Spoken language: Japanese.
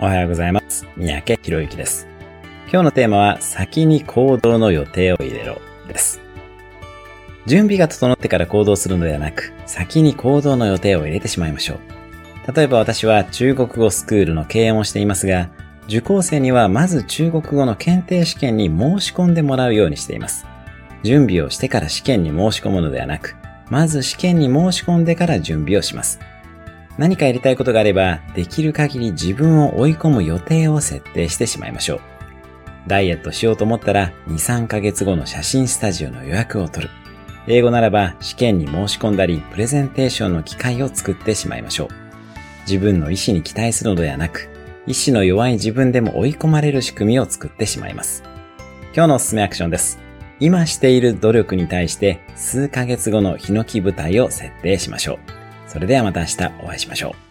おはようございます。三宅博之です。今日のテーマは、先に行動の予定を入れろです。準備が整ってから行動するのではなく、先に行動の予定を入れてしまいましょう。例えば私は中国語スクールの経営もしていますが、受講生にはまず中国語の検定試験に申し込んでもらうようにしています。準備をしてから試験に申し込むのではなく、まず試験に申し込んでから準備をします。何かやりたいことがあれば、できる限り自分を追い込む予定を設定してしまいましょう。ダイエットしようと思ったら、2、3ヶ月後の写真スタジオの予約を取る。英語ならば試験に申し込んだり、プレゼンテーションの機会を作ってしまいましょう。自分の意志に期待するのではなく、意志の弱い自分でも追い込まれる仕組みを作ってしまいます。今日のおすすめアクションです。今している努力に対して数ヶ月後のヒノキ舞台を設定しましょう。それではまた明日お会いしましょう。